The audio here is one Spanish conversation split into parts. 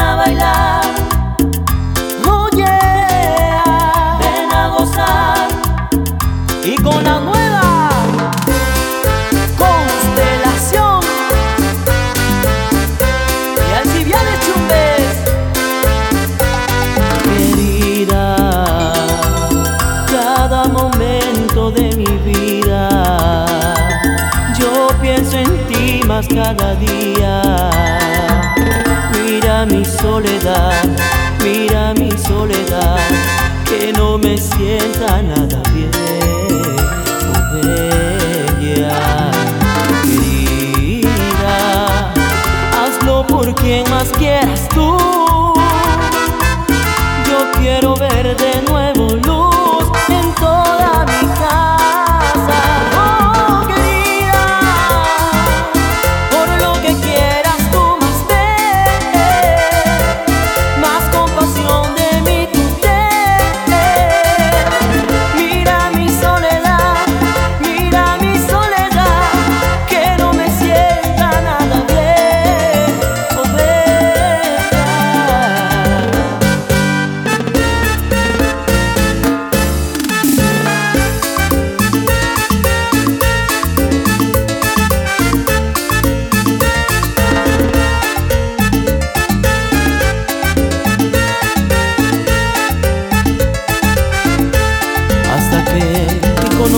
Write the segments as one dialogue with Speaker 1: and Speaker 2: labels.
Speaker 1: a bailar.
Speaker 2: Oh
Speaker 1: Ven a gozar.
Speaker 2: y con la nueva constelación y Alcibiades Chumbes. Querida, cada momento de mi vida, yo pienso en ti más cada día. Nada bien. Oh,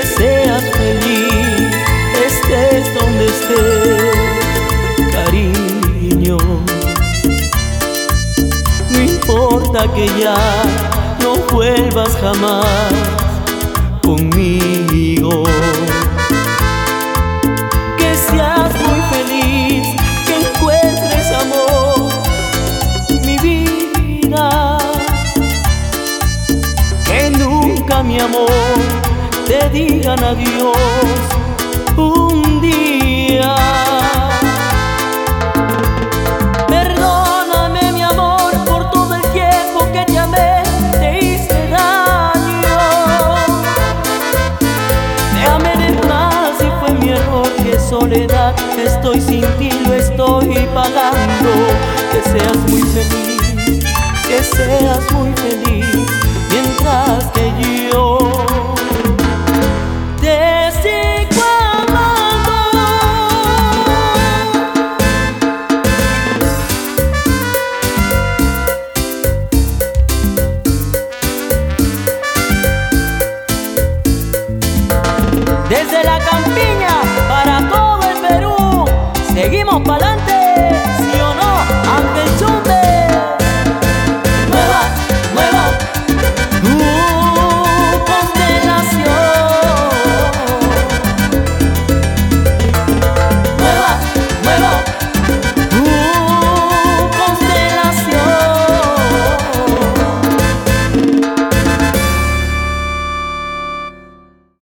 Speaker 2: Que seas feliz, estés donde estés, cariño. No importa que ya no vuelvas jamás conmigo que seas muy feliz, que encuentres amor, mi vida, que nunca mi amor digan adiós un día. Perdóname mi amor por todo el tiempo que te amé, te hice daño. Te amé más y fue mi error que soledad estoy sin ti lo estoy pagando Desde la campiña para todo el Perú, seguimos para